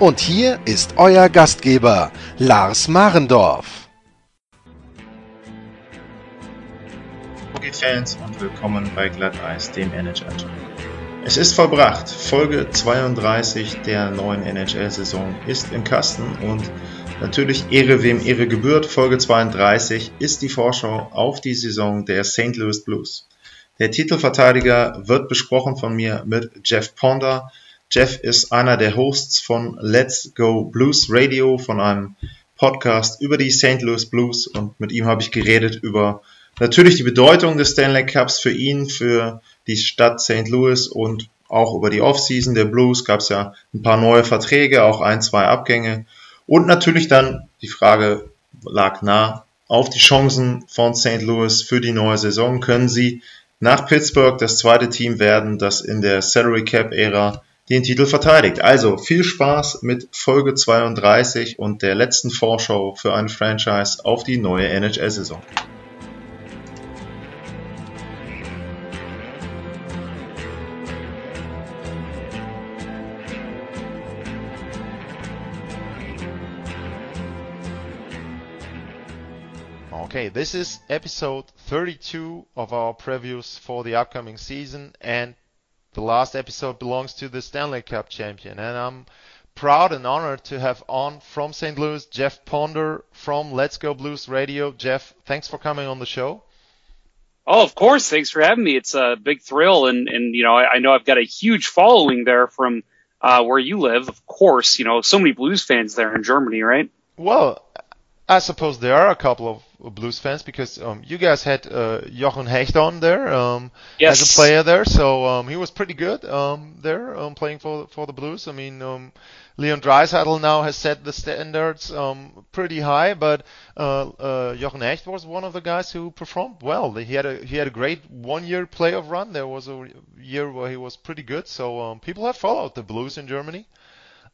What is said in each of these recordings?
Und hier ist euer Gastgeber, Lars Marendorf. Hockey-Fans und willkommen bei Glatteis, dem NHL-Talk. Es ist vollbracht. Folge 32 der neuen NHL-Saison ist im Kasten und natürlich Ehre wem Ehre gebührt. Folge 32 ist die Vorschau auf die Saison der St. Louis Blues. Der Titelverteidiger wird besprochen von mir mit Jeff Ponder. Jeff ist einer der Hosts von Let's Go Blues Radio, von einem Podcast über die St. Louis Blues und mit ihm habe ich geredet über natürlich die Bedeutung des Stanley Cups für ihn, für die Stadt St. Louis und auch über die Offseason der Blues gab es ja ein paar neue Verträge, auch ein, zwei Abgänge und natürlich dann die Frage lag nah auf die Chancen von St. Louis für die neue Saison. Können sie nach Pittsburgh das zweite Team werden, das in der Salary Cap Ära den Titel verteidigt. Also viel Spaß mit Folge 32 und der letzten Vorschau für ein Franchise auf die neue NHL-Saison. Okay, this is episode 32 of our previews for the upcoming season, and the last episode belongs to the Stanley Cup champion. And I'm proud and honored to have on from St. Louis Jeff Ponder from Let's Go Blues Radio. Jeff, thanks for coming on the show. Oh, of course. Thanks for having me. It's a big thrill, and and you know I, I know I've got a huge following there from uh, where you live. Of course, you know so many Blues fans there in Germany, right? Well, I suppose there are a couple of Blues fans because um, you guys had uh, Jochen Hecht on there um, Yes. as a player there, so um, he was pretty good um, there um, playing for for the Blues. I mean, um, Leon Draisaitl now has set the standards um, pretty high, but uh, uh, Jochen Hecht was one of the guys who performed well. He had a he had a great one-year playoff run. There was a year where he was pretty good, so um, people have followed the Blues in Germany,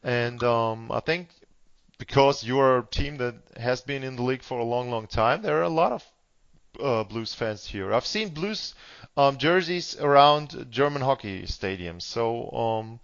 and um, I think because you're a team that has been in the league for a long, long time, there are a lot of uh, Blues fans here. I've seen Blues um, jerseys around German hockey stadiums, so um,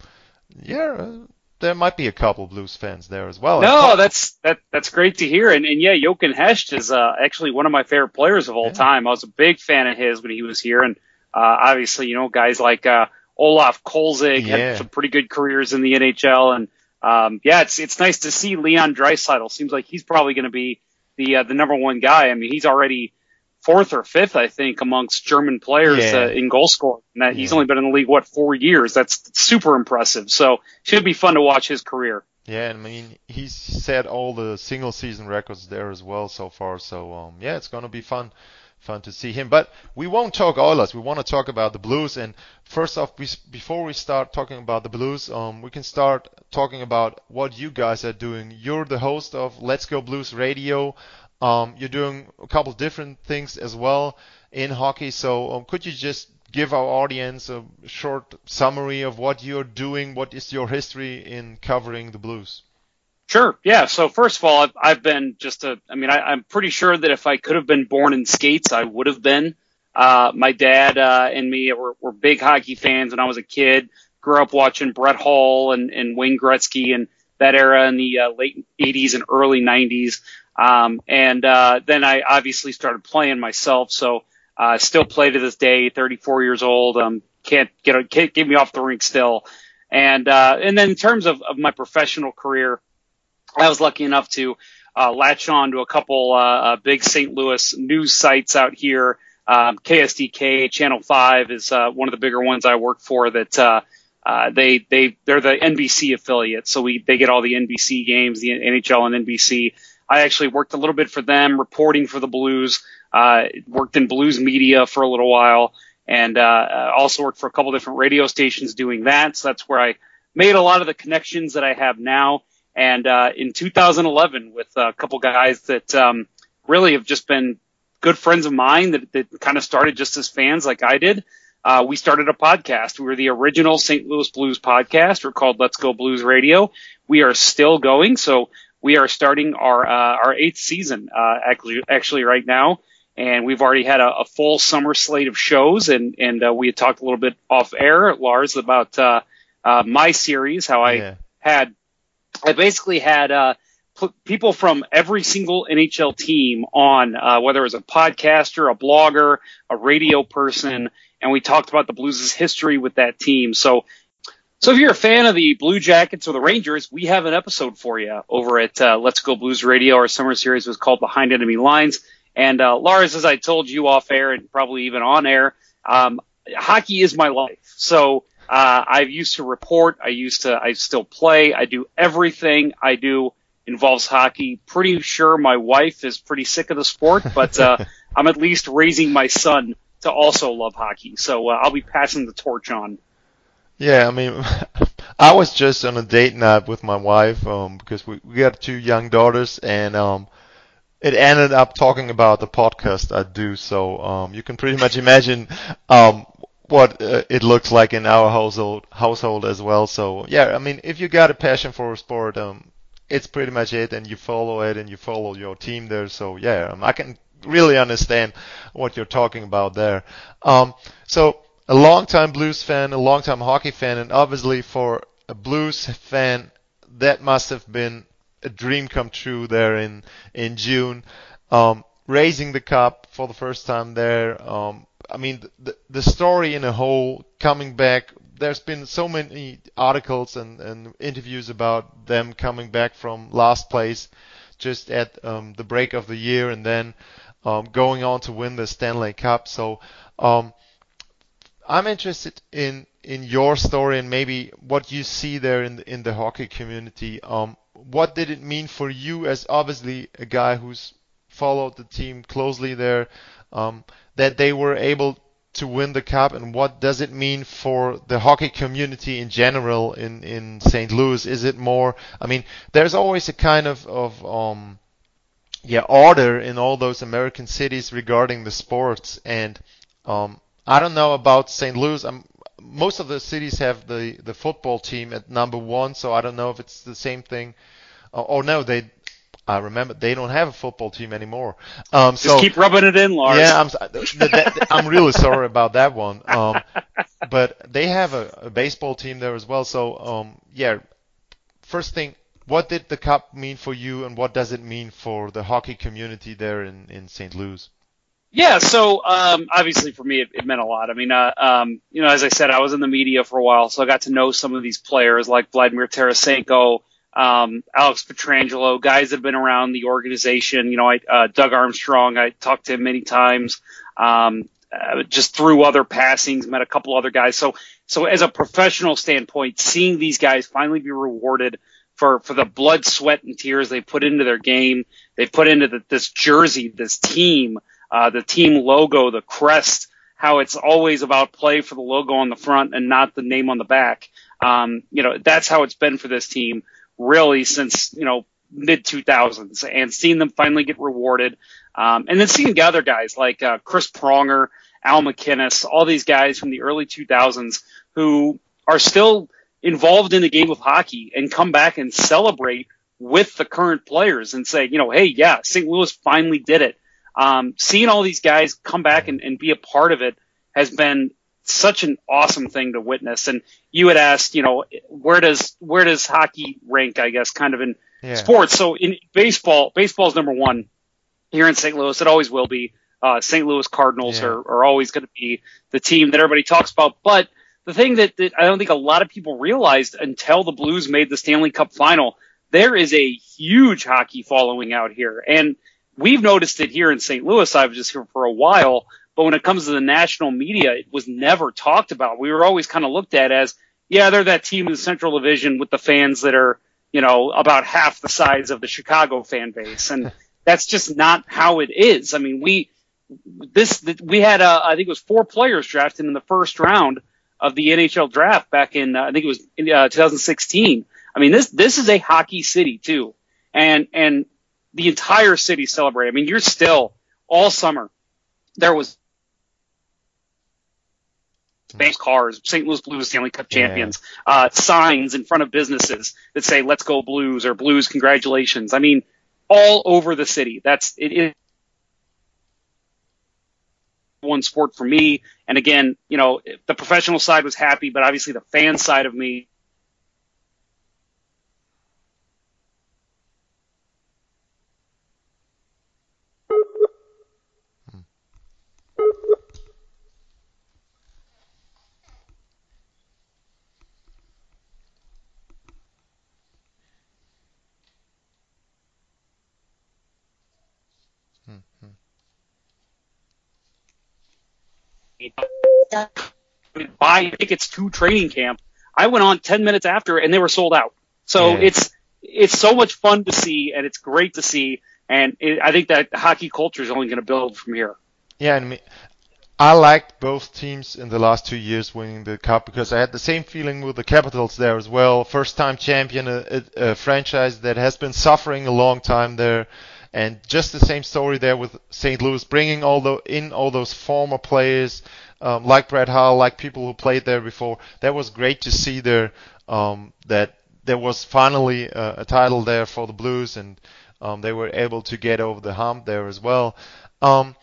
yeah, uh, there might be a couple Blues fans there as well. No, that's that that's great to hear. And and yeah, Jochen Hecht is uh, actually one of my favorite players of all Yeah. time. I was a big fan of his when he was here, and uh, obviously you know guys like uh, Olaf Kolzig Yeah. had some pretty good careers in the NHL, and um, yeah, it's it's nice to see Leon Draisaitl. Seems like he's probably going to be the uh, the number one guy. I mean, he's already fourth or fifth, I think, amongst German players Yeah. uh, in goal scoring. And that he's only been in the league what four years. That's super impressive. So should be fun to watch his career. Yeah, and I mean he's set all the single season records there as well so far. So um, yeah, it's gonna be fun, fun to see him. But we won't talk Oilers. We want to talk about the Blues. And first off, we, before we start talking about the Blues, um, we can start talking about what you guys are doing. You're the host of Let's Go Blues Radio. Um, you're doing a couple different things as well in hockey. So um, could you just give our audience a short summary of what you're doing? What is your history in covering the Blues? Sure. Yeah. So first of all, I've, I've been just a, I mean, I, I'm pretty sure that if I could have been born in skates, I would have been. Uh, my dad, uh, and me were, were big hockey fans when I was a kid, grew up watching Brett Hull and, and Wayne Gretzky and that era in the uh, late 80s and early 90s. Um, and, uh, then I obviously started playing myself. So, uh, still play to this day, 34 years old. Um, can't get, can't get me off the rink still. And, uh, and then in terms of, of my professional career, I was lucky enough to uh, latch on to a couple uh, uh, big St. Louis news sites out here. Um, KSDK Channel Five is uh, one of the bigger ones I work for. That uh, uh, they they they're the NBC affiliate, so we they get all the NBC games, the NHL and NBC. I actually worked a little bit for them, reporting for the Blues. Uh, worked in Blues media for a little while, and also worked for a couple different radio stations doing that. So that's where I made a lot of the connections that I have now And uh, in 2011, with a couple guys that um, really have just been good friends of mine that, that kind of started just as fans like I did, uh, we started a podcast. We were the original St. Louis Blues podcast. We're called Let's Go Blues Radio. We are still going. So we are starting our, uh, our eighth season, uh, actually, actually right now. And we've already had a, a full summer slate of shows and, and, uh, we had talked a little bit off air, Lars, about, uh, uh, my series, how I yeah. had, I basically had, uh, people from every single NHL team on, uh, whether it was a podcaster, a blogger, a radio person, and we talked about the Blues' history with that team. So, so if you're a fan of the Blue Jackets or the Rangers, we have an episode for you over at uh, Let's Go Blues Radio. Our summer series was called Behind Enemy Lines. And uh, Lars, as I told you off air and probably even on air, um, hockey is my life. So uh, I used to report. I used to. I still play. I do everything I do involves hockey. Pretty sure my wife is pretty sick of the sport, but uh, I'm at least raising my son to also love hockey. So uh, I'll be passing the torch on. Yeah, I mean, I was just on a date night with my wife um, because we, we got two young daughters, and um, it ended up talking about the podcast I do. So um, you can pretty much imagine um, what uh, it looks like in our household household as well. So yeah, I mean, if you got a passion for a sport, um, it's pretty much it, and you follow it, and you follow your team there. So yeah, um, I can really understand what you're talking about there. Um, so a long-time blues fan, a long-time hockey fan, and obviously for a blues fan, that must have been a dream come true there in in June. Um, raising the cup for the first time there. Um, I mean, the, the story in a whole coming back. There's been so many articles and, and interviews about them coming back from last place just at um, the break of the year and then um, going on to win the Stanley Cup. So um, I'm interested in in your story and maybe what you see there in the, in the hockey community. Um, what did it mean for you as obviously a guy who's followed the team closely there um, that they were able to win the cup and what does it mean for the hockey community in general in in St. Louis is it more I mean there's always a kind of of um yeah order in all those American cities regarding the sports. And um, I don't know about St. Louis. I'm, most of the cities have the the football team at number one, so I don't know if it's the same thing. Uh, oh no, they. I remember they don't have a football team anymore. Um, Just keep rubbing it in, Lars. Yeah, I'm. That, I'm really sorry about that one. Um, but they have a, a baseball team there as well. So um, yeah, first thing what did the cup mean for you, and what does it mean for the hockey community there in, in St. Louis? Yeah, so um, obviously for me, it, it, meant a lot. I mean, uh, um, you know, as I said, I was in the media for a while, so I got to know some of these players like Vladimir Tarasenko, um, Alex Pietrangelo, guys that have been around the organization. You know, I, uh, Doug Armstrong, I talked to him many times. Um, uh, just through other passings, met a couple other guys. So, so as a professional standpoint, seeing these guys finally be rewarded for, for the blood, sweat, and tears they put into their game. They put into the, this jersey, this team, uh, the team logo, the crest, how it's always about play for the logo on the front and not the name on the back. Um, you know, that's how it's been for this team really since, you know, mid 2000s and seeing them finally get rewarded. Um, and then seeing the other guys like, uh, Chris Pronger, Al MacInnis, all these guys from the early 2000s who are still involved in the game of hockey and come back and celebrate with the current players and say, you know, hey, yeah, St. Louis finally did it. Um, seeing all these guys come back and, and be a part of it has been such an awesome thing to witness. And you had asked, you know, where does where does hockey rank? I guess kind of in yeah. sports. So in baseball, baseball is number one here in St. Louis. It always will be. Uh, St. Louis Cardinals yeah. are, are always going to be the team that everybody talks about. But the thing that, that I don't think a lot of people realized until the Blues made the Stanley Cup final, there is a huge hockey following out here. And we've noticed it here in St. Louis. I was just here for a while, but when it comes to the national media, it was never talked about. We were always kind of looked at as, yeah, they're that team in the Central Division with the fans that are, you know, about half the size of the Chicago fan base. And that's just not how it is. I mean, we, this, we had, uh, I think it was four players drafted in the first round of the NHL draft back in, uh, I think it was in, uh, 2016. I mean, this this is a hockey city too, and and the entire city celebrated. I mean, you're still all summer. There was bank cars, St. Louis Blues Stanley Cup champions, yeah. uh, signs in front of businesses that say "Let's go Blues" or "Blues congratulations." I mean, all over the city. That's it is one sport for me. And again, you know, the professional side was happy, but obviously the fan side of me buy tickets to training camp. I went on 10 minutes after and they were sold out. So yeah. it's, it's so much fun to see and it's great to see. And it, I think that hockey culture is only going to build from here. Yeah. And I liked both teams in the last two years winning the cup because I had the same feeling with the Capitals there as well. First time champion, a, a, a franchise that has been suffering a long time there. And just the same story there with St. Louis, bringing all the in all those former players um, like Brad Hull, like people who played there before. That was great to see there um, that there was finally a, a, title there for the Blues, and um, they were able to get over the hump there as well. Um,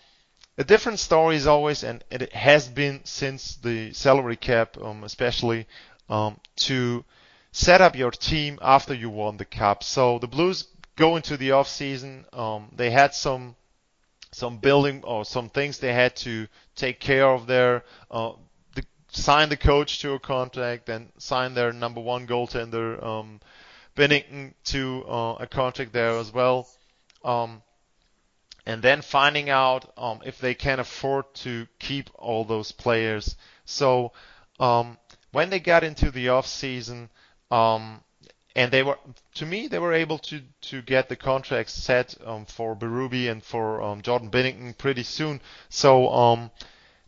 a different story is always, and it has been since the salary cap, um, especially um, to set up your team after you won the cup. So the Blues go into the off season. Um, they had some some building or some things they had to take care of there. Uh, the, sign the coach to a contract, then sign their number one goaltender um, Binnington to uh, a contract there as well. Um, and then finding out um, if they can afford to keep all those players. So um, when they got into the off season, um, and they were to me they were able to to get the contracts set um, for Berube and for um, Jordan Binnington pretty soon. So um,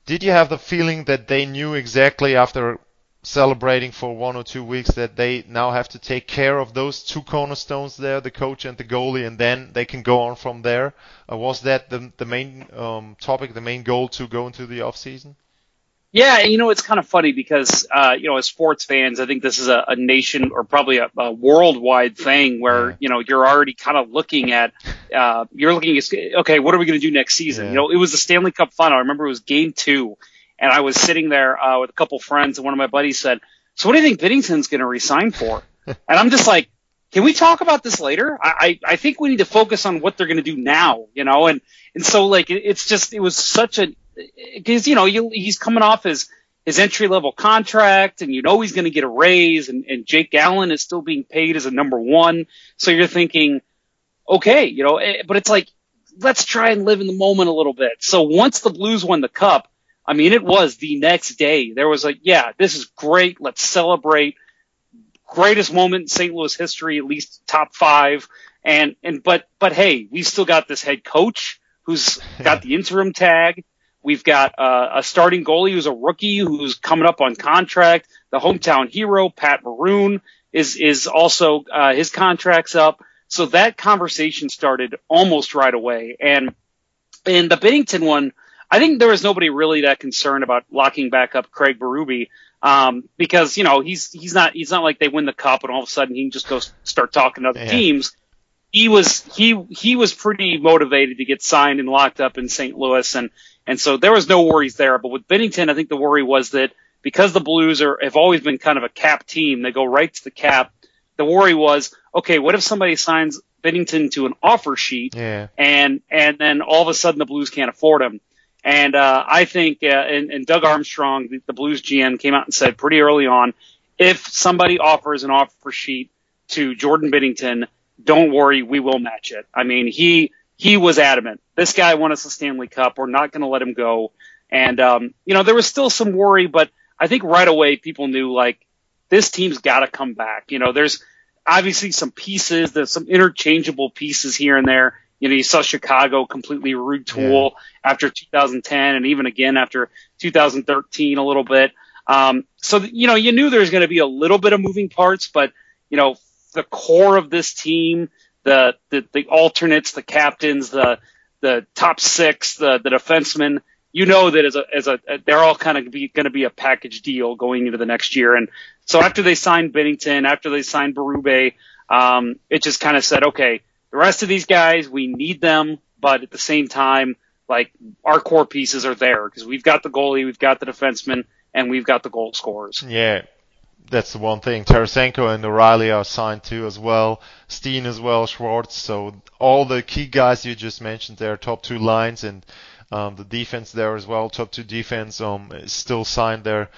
did you have the feeling that they knew exactly after celebrating for one or two weeks that they now have to take care of those two cornerstones there, the coach and the goalie, and then they can go on from there? Uh, was that the the main um, topic, the main goal to go into the off season? Yeah, you know, it's kind of funny because, uh, you know, as sports fans, I think this is a, a nation or probably a, a worldwide thing where, you know, you're already kind of looking at, uh, you're looking at, okay, what are we going to do next season? Yeah. You know, it was the Stanley Cup final. I remember it was game two and I was sitting there, uh, with a couple friends and one of my buddies said, so what do you think Binnington's going to resign for? and I'm just like, can we talk about this later? I, I, I think we need to focus on what they're going to do now, you know, and, and so like, it, it's just, it was such a, because you know you, he's coming off his his entry level contract, and you know he's going to get a raise, and, and Jake Allen is still being paid as a number one. So you're thinking, okay, you know, eh, but it's like let's try and live in the moment a little bit. So once the Blues won the cup, I mean, it was the next day. There was like, yeah, this is great. Let's celebrate. Greatest moment in St. Louis history, at least top five. And, and, but, but hey, we still got this head coach who's got the interim tag. We've got uh, a starting goalie who's a rookie who's coming up on contract. The hometown hero, Pat Maroon, is is also uh, his contract's up. So that conversation started almost right away. And in the Binnington one, I think there was nobody really that concerned about locking back up Craig Berube. Um, because, you know, he's, he's not, he's not like they win the cup and all of a sudden he can just go start talking to other yeah. teams. He was, he, he was pretty motivated to get signed and locked up in St. Louis. And, and so there was no worries there. But with Binnington, I think the worry was that because the Blues are have always been kind of a cap team, they go right to the cap. The worry was, okay, what if somebody signs Binnington to an offer sheet, yeah. and and then all of a sudden the Blues can't afford him. And uh, I think, uh, and, and Doug Armstrong, the, the Blues GM, came out and said pretty early on, if somebody offers an offer sheet to Jordan Binnington, don't worry, we will match it. I mean, he he was adamant. This guy won us a Stanley Cup. We're not going to let him go. And, um, you know, there was still some worry, but I think right away people knew like this team's got to come back. You know, there's obviously some pieces, there's some interchangeable pieces here and there. You know, you saw Chicago completely retool yeah. after 2010 and even again after 2013 a little bit. Um, so, you know, you knew there was going to be a little bit of moving parts, but, you know, the core of this team, the, the, the alternates, the captains, the, the top six, the, the defensemen, you know that as a, as a, they're all kind of going to be a package deal going into the next year. And so after they signed Binnington, after they signed Berube, um, it just kind of said, okay, the rest of these guys, we need them, but at the same time, like our core pieces are there because we've got the goalie, we've got the defenseman, and we've got the goal scorers. Yeah, that's the one thing. Tarasenko and O'Reilly are signed too as well. Steen as well, Schwartz. So all the key guys you just mentioned there, top two lines and um, the defense there as well, top two defense um, is still signed there.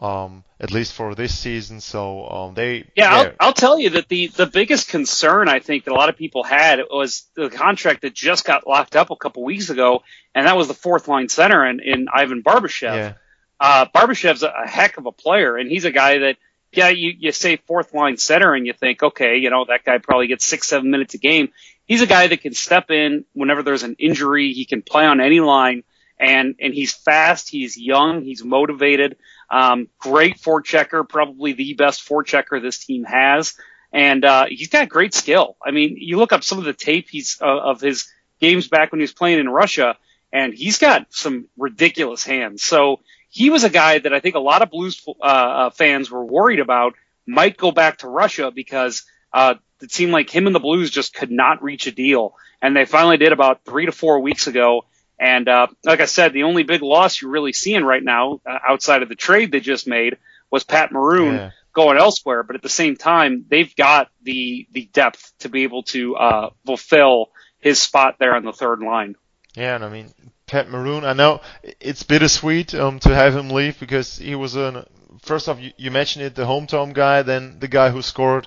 Um, at least for this season, so um, they. Yeah, I'll, I'll tell you that the the biggest concern I think that a lot of people had was the contract that just got locked up a couple weeks ago, and that was the fourth line center in, in Ivan Barbashev. Yeah. Uh, Barbashev's a, a heck of a player, and he's a guy that yeah, you, you say fourth line center and you think, okay, you know, that guy probably gets six, seven minutes a game. He's a guy that can step in whenever there's an injury. He can play on any line and, and he's fast. He's young. He's motivated. Um, great forechecker, probably the best forechecker this team has. And, uh, he's got great skill. I mean, you look up some of the tape he's, uh, of his games back when he was playing in Russia and he's got some ridiculous hands. So, he was a guy that I think a lot of Blues uh, uh, fans were worried about might go back to Russia because uh, it seemed like him and the Blues just could not reach a deal, and they finally did about three to four weeks ago. And uh, like I said, the only big loss you're really seeing right now, uh, outside of the trade they just made, was Pat Maroon yeah. going elsewhere. But at the same time, they've got the the depth to be able to uh, fulfill his spot there on the third line. Yeah, and I mean, Pat Maroon. I know it's bittersweet um, to have him leave because he was a first off you, you mentioned it the hometown guy, then the guy who scored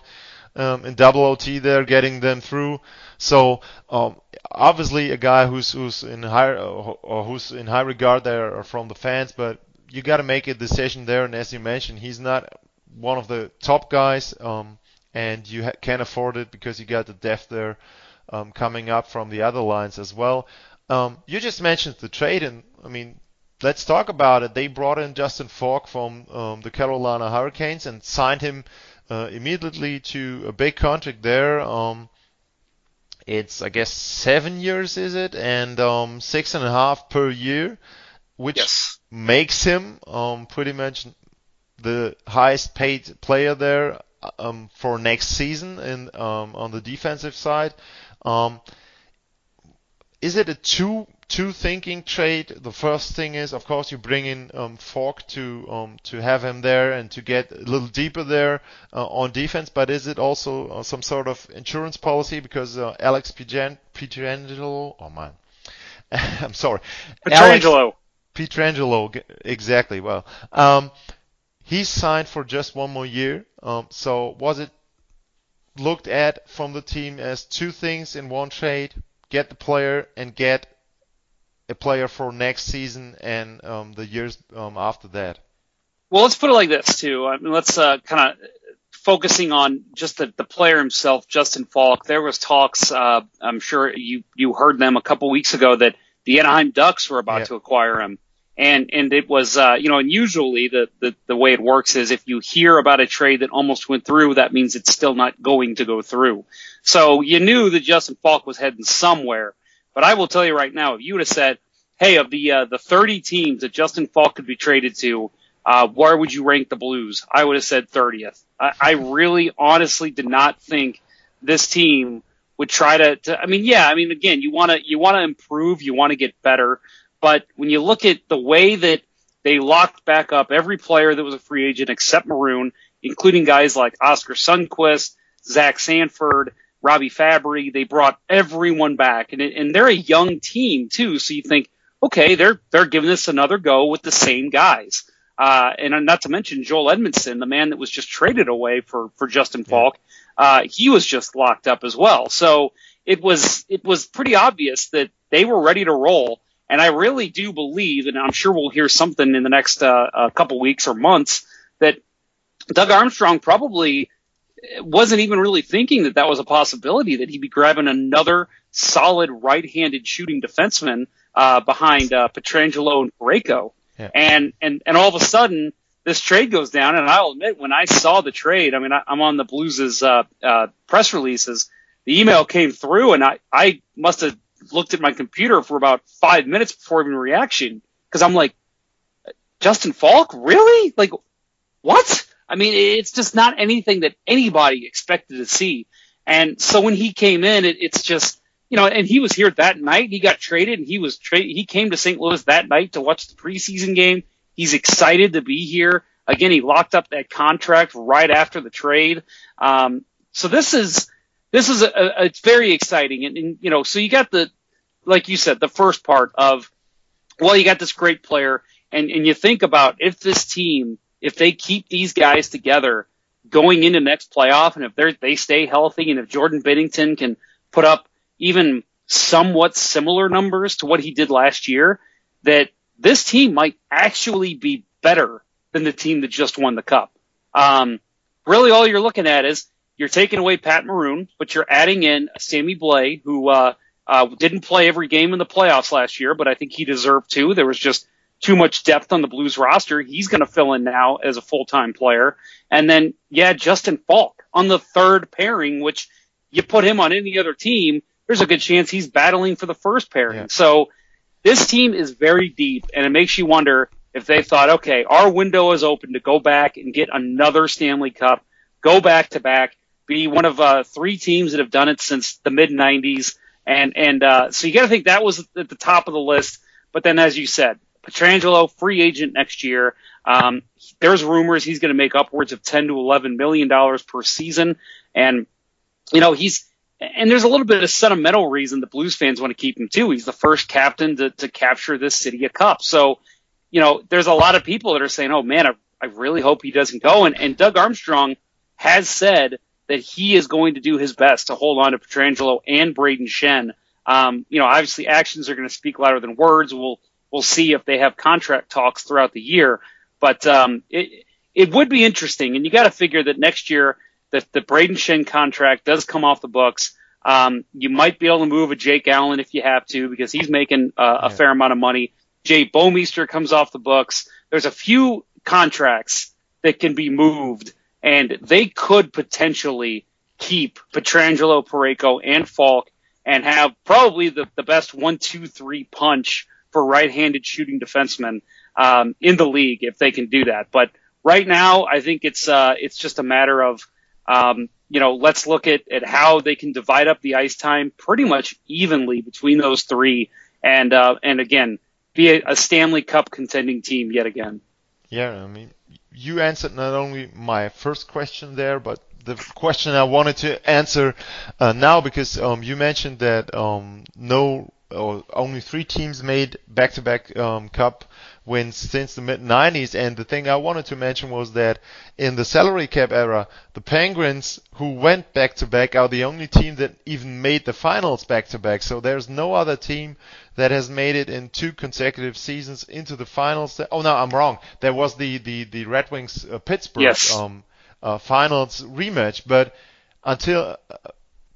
um, in double OT there, getting them through. So um, obviously a guy who's who's in high or who's in high regard there from the fans, but you got to make a decision there. And as you mentioned, he's not one of the top guys, um, and you ha- can afford it because you got the depth there um, coming up from the other lines as well. Um, you just mentioned the trade, and I mean, let's talk about it. They brought in Justin Faulk from um, the Carolina Hurricanes and signed him uh, immediately to a big contract there. Um, it's I guess seven years, is it, and um, six and a half per year, which yes. makes him um, pretty much the highest paid player there um, for next season in um, on the defensive side. Um, is it a two two thinking trade? The first thing is, of course, you bring in um, Faulk to um, to have him there and to get a little deeper there uh, on defense. But is it also uh, some sort of insurance policy because uh, Alex Pietrangelo? Oh man, I'm sorry, Pietrangelo. Pietrangelo, exactly. Well, um, he signed for just one more year. Um, so was it looked at from the team as two things in one trade? Get the player and get a player for next season and um, the years um, after that? Well, let's put it like this too. I mean, let's uh, kind of focusing on just the, the player himself, Justin Faulk. There was talks. Uh, I'm sure you you heard them a couple weeks ago that the Anaheim Ducks were about to acquire him. And, and it was, uh, you know, and usually the, the, the way it works is if you hear about a trade that almost went through, that means it's still not going to go through. So you knew that Justin Faulk was heading somewhere. But I will tell you right now, if you would have said, hey, of the, uh, the 30 teams that Justin Faulk could be traded to, uh, where would you rank the Blues? I would have said 30th. I, I really honestly did not think this team would try to, to I mean, yeah, I mean, again, you want to, you want to improve, you want to get better. But when you look at the way that they locked back up every player that was a free agent except Maroon, including guys like Oskar Sundqvist, Zach Sanford, Robby Fabbri, they brought everyone back, and and they're a young team too. So you think, okay, they're they're giving this another go with the same guys. Uh, and not to mention Joel Edmundson, the man that was just traded away for for Justin Faulk. uh, he was just locked up as well. So it was it was pretty obvious that they were ready to roll. And I really do believe, and I'm sure we'll hear something in the next uh, couple weeks or months, that Doug Armstrong probably wasn't even really thinking that that was a possibility that he'd be grabbing another solid right-handed shooting defenseman uh, behind uh, Pietrangelo and Parayko. Yeah. And and and all of a sudden this trade goes down, and I'll admit when I saw the trade, I mean I, am on the Blues' uh, uh, press releases. The email came through, and I I must have looked at my computer for about five minutes before even reaction because I'm like, Justin Faulk, really? Like, what? I mean, it's just not anything that anybody expected to see. And so when he came in, it, it's just, you know, and he was here that night. He got traded and he was tra- he came to St. Louis that night to watch the preseason game. He's excited to be here. Again, he locked up that contract right after the trade. Um, so this is, this is a, a, it's very exciting. And, and, you know, so you got the, like you said, the first part of, well, you got this great player and, and you think about if this team, if they keep these guys together going into next playoff and if they they stay healthy and if Jordan Binnington can put up even somewhat similar numbers to what he did last year, that this team might actually be better than the team that just won the cup. Um, really all you're looking at is you're taking away Pat Maroon, but you're adding in Sammy Blais, who, uh, uh, didn't play every game in the playoffs last year, but I think he deserved to. There was just too much depth on the Blues roster. He's going to fill in now as a full-time player. And then, yeah, Justin Faulk on the third pairing, which you put him on any other team, there's a good chance he's battling for the first pairing. Yeah. So this team is very deep and it makes you wonder if they thought, okay, our window is open to go back and get another Stanley Cup, go back to back, be one of uh, three teams that have done it since the mid 90s. And, and, uh, so you got to think that was at the top of the list. But then, as you said, Pietrangelo, free agent next year. Um, there's rumors he's going to make upwards of 10 to 11 million dollars per season. And, you know, he's, and there's a little bit of sentimental reason the Blues fans want to keep him too. He's the first captain to, to capture this city a cup. So, you know, there's a lot of people that are saying, oh man, I, I really hope he doesn't go. And, and Doug Armstrong has said that he is going to do his best to hold on to Pietrangelo and Brayden Schenn. Um, you know, obviously actions are going to speak louder than words. We'll, we'll see if they have contract talks throughout the year. But, um, it, it would be interesting. And you got to figure that next year that the Brayden Schenn contract does come off the books. Um, you might be able to move a Jake Allen if you have to because he's making uh, a fair amount of money. Jay Bouwmeester comes off the books. There's a few contracts that can be moved, and they could potentially keep Pietrangelo, Parayko, and Faulk and have probably the, the best one, two, three punch for right-handed shooting defensemen um, in the league if they can do that. But right now, I think it's uh, it's just a matter of um, you know let's look at, at how they can divide up the ice time pretty much evenly between those three, and uh, and again be a, a Stanley Cup contending team yet again. Yeah, I mean, you answered not only my first question there, but the question I wanted to answer uh, now because um, you mentioned that um, no, or only three teams made back-to-back um, cup wins since the mid 90s. And the thing I wanted to mention was that in the salary cap era, the Penguins, who went back to back, are the only team that even made the finals back to back. So there's no other team that has made it in two consecutive seasons into the finals. Oh no, I'm wrong. There was the the the Red Wings uh, Pittsburgh yes. um, uh, finals rematch, but until uh,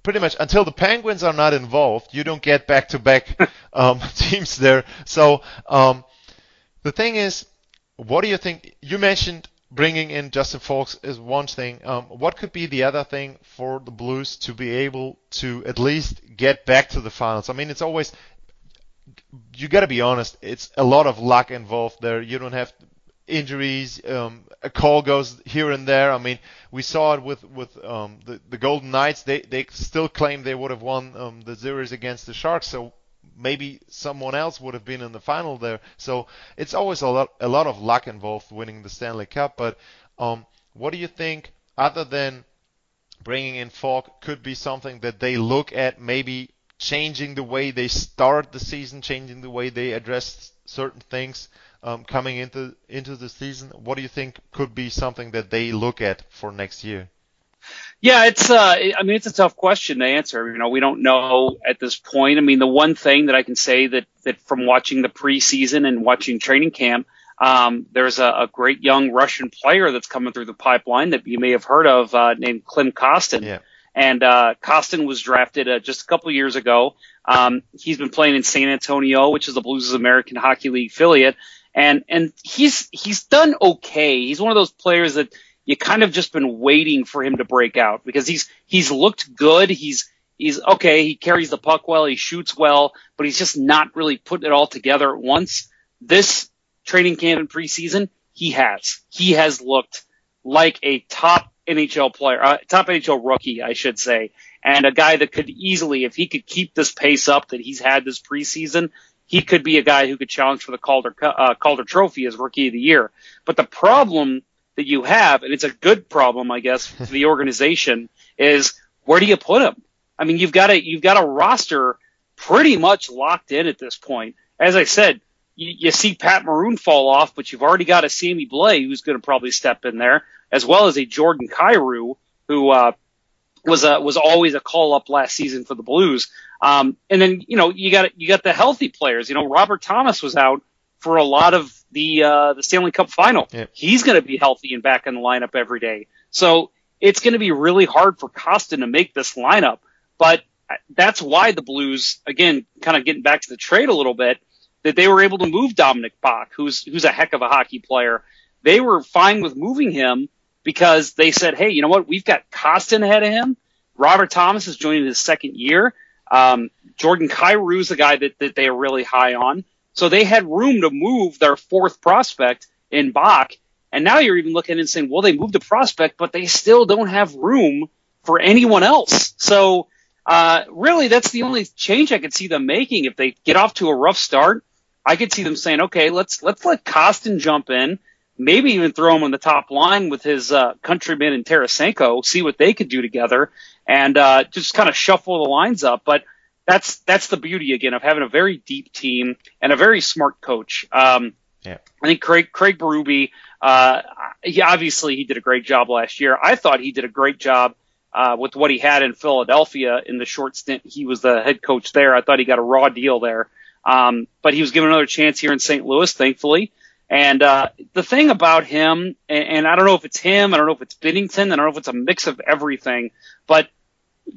pretty much until the Penguins are not involved, you don't get back to back teams there. So um, the thing is, what do you think? You mentioned bringing in Justin Fox is one thing. Um, what could be the other thing for the Blues to be able to at least get back to the finals? I mean, it's always you got to be honest. It's a lot of luck involved there. You don't have injuries. Um, a call goes here and there. I mean, we saw it with with um, the the Golden Knights. They they still claim they would have won um, the series against the Sharks. So maybe someone else would have been in the final there. So it's always a lot a lot of luck involved winning the Stanley Cup. But um, what do you think, other than bringing in Faulk, could be something that they look at maybe changing the way they start the season, changing the way they address certain things um, coming into into the season? What do you think could be something that they look at for next year? Yeah, it's uh, I mean, it's a tough question to answer. You know, we don't know at this point. I mean, the one thing that I can say that that from watching the preseason and watching training camp, um, there's a, a great young Russian player that's coming through the pipeline that you may have heard of, uh, named Klim Kostin. Yeah. And uh, Kostin was drafted uh, just a couple years ago. Um, he's been playing in San Antonio, which is the Blues' American Hockey League affiliate, and and he's he's done okay. He's one of those players that you kind of just been waiting for him to break out because he's he's looked good. He's he's okay. He carries the puck well. He shoots well, but he's just not really putting it all together at once. This training camp and preseason, he has. He has looked like a top NHL player, uh, top NHL rookie, I should say, and a guy that could easily, if he could keep this pace up that he's had this preseason, he could be a guy who could challenge for the Calder uh, Calder Trophy as Rookie of the Year. But the problem that you have, and it's a good problem, I guess, for the organization, is where do you put him? I mean, you've got a you've got a roster pretty much locked in at this point. As I said, you, you see Pat Maroon fall off, but you've already got a Sammy Blais who's going to probably step in there, as well as a Jordan Kyrou who uh, was a was always a call up last season for the Blues. Um, and then you know you got you got the healthy players. You know Robert Thomas was out for a lot of the uh, the Stanley Cup final. Yep. He's going to be healthy and back in the lineup every day. So it's going to be really hard for Kostin to make this lineup. But that's why the Blues, again, kind of getting back to the trade a little bit, that they were able to move Dominik Bokk, who's who's a heck of a hockey player. They were fine with moving him because they said, hey, you know what? We've got Kostin ahead of him. Robert Thomas is joining his second year. Um, Jordan is the guy that, that they are really high on. So they had room to move their fourth prospect in Bokk. And now you're even looking and saying, well, they moved a prospect, but they still don't have room for anyone else. So, uh, really, that's the only change I could see them making. If they get off to a rough start, I could see them saying, okay, let's, let's let Kostin jump in maybe even throw him on the top line with his uh, countryman in Tarasenko, see what they could do together, and uh, just kind of shuffle the lines up. But that's that's the beauty again of having a very deep team and a very smart coach. Um, yeah. I think Craig Craig Berube, uh, he obviously he did a great job last year. I thought he did a great job. Uh, with what he had in Philadelphia in the short stint he was the head coach there, I thought he got a raw deal there. Um, but he was given another chance here in St. Louis, thankfully. And uh, the thing about him, and, and I don't know if it's him, I don't know if it's Binnington, I don't know if it's a mix of everything, but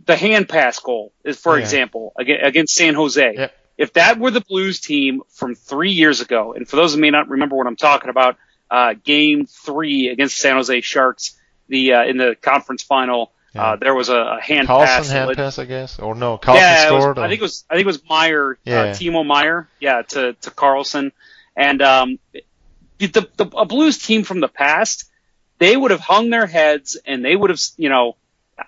the hand pass goal is, for Yeah. example, against, against San Jose. Yep. If that were the Blues team from three years ago, and for those who may not remember what I'm talking about, uh, Game Three against San Jose Sharks, the uh, in the conference final, Yeah. uh, there was a, a hand Karlsson pass. hand led- pass, I guess, or no? Karlsson yeah, it was- scored. I think it was I think it was Meier, Yeah. uh, Timo Meier, yeah, to to Karlsson, and um, the, the a Blues team from the past, they would have hung their heads and they would have, you know,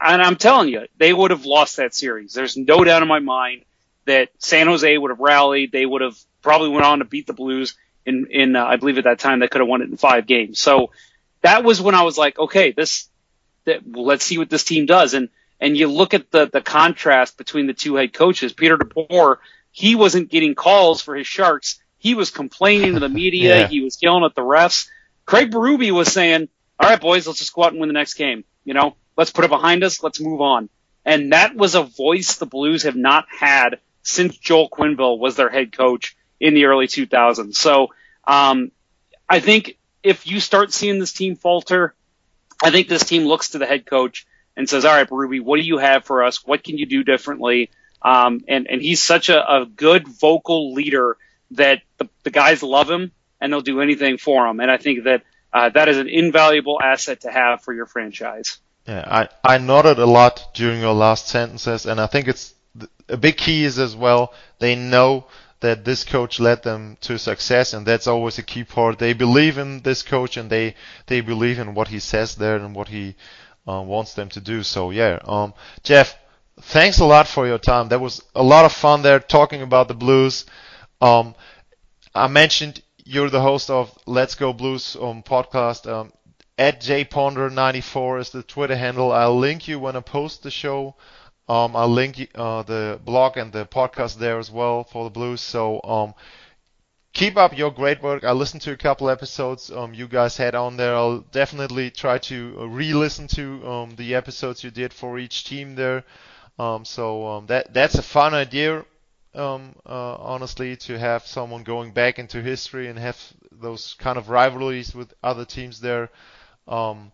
and I'm telling you, they would have lost that series. There's no doubt in my mind that San Jose would have rallied. They would have probably went on to beat the Blues in in uh, I believe at that time they could have won it in five games. So that was when I was like, okay, this that let's see what this team does. And and you look at the the contrast between the two head coaches. Peter DeBoer, he wasn't getting calls for his Sharks. He was complaining to the media. Yeah. He was yelling at the refs. Craig Berube was saying, "All right, boys, let's just go out and win the next game. You know, let's put it behind us. Let's move on." And that was a voice the Blues have not had since Joel Quenneville was their head coach in the early 2000s. So um, I think if you start seeing this team falter, I think this team looks to the head coach and says, "All right, Ruby, what do you have for us? What can you do differently?" Um, and and he's such a, a good vocal leader that the, the guys love him and they'll do anything for him. And I think that uh, that is an invaluable asset to have for your franchise. Yeah, I, I nodded a lot during your last sentences, and I think it's a big key is as well. They know that this coach led them to success, and that's always a key part. They believe in this coach, and they they believe in what he says there and what he uh, wants them to do. So yeah, um, Jeff, thanks a lot for your time. That was a lot of fun there talking about the Blues. Um, I mentioned you're the host of Let's Go Blues um, podcast. Um, at jponder94 is the Twitter handle. I'll link you when I post the show. Um, I'll link uh, the blog and the podcast there as well for the Blues. So um, keep up your great work. I listened to a couple episodes um, you guys had on there. I'll definitely try to uh, re-listen to um, the episodes you did for each team there. Um, so um, that that's a fun idea, um, uh, honestly, to have someone going back into history and have those kind of rivalries with other teams there. Um,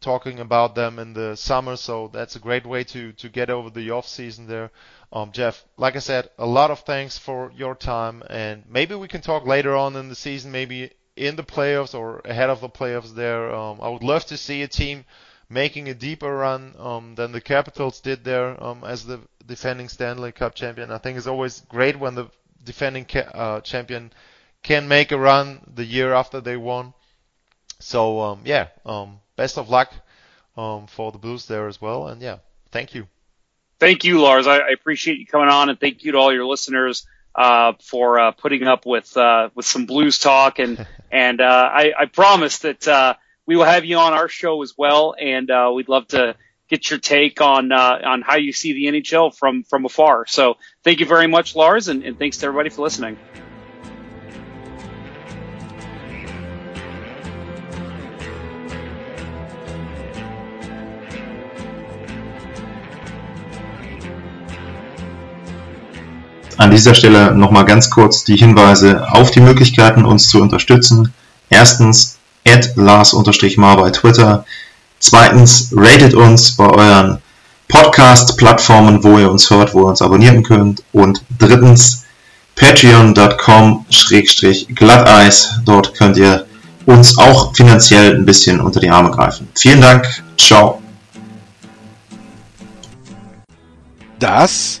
talking about them in the summer, so that's a great way to to get over the off season there. Um, Jeff, like I said, a lot of thanks for your time, and maybe we can talk later on in the season, maybe in the playoffs or ahead of the playoffs. There, um, I would love to see a team making a deeper run um, than the Capitals did there um, as the defending Stanley Cup champion. I think it's always great when the defending ca- uh, champion can make a run the year after they won. So um, yeah, um, best of luck um, for the Blues there as well. And yeah, thank you. Thank you, Lars. I, I appreciate you coming on, and thank you to all your listeners uh, for uh, putting up with uh, with some blues talk. And and uh, I, I promise that uh, we will have you on our show as well, and uh, we'd love to get your take on on how you see the NHL from from afar. So thank you very much, Lars, and, and thanks to everybody for listening. An dieser Stelle nochmal ganz kurz die Hinweise auf die Möglichkeiten, uns zu unterstützen. Erstens, add Lars-Mar bei Twitter. Zweitens, ratet uns bei euren Podcast-Plattformen, wo ihr uns hört, wo ihr uns abonnieren könnt. Und drittens, patreon.com-glatteis. Dort könnt ihr uns auch finanziell ein bisschen unter die Arme greifen. Vielen Dank. Ciao. Das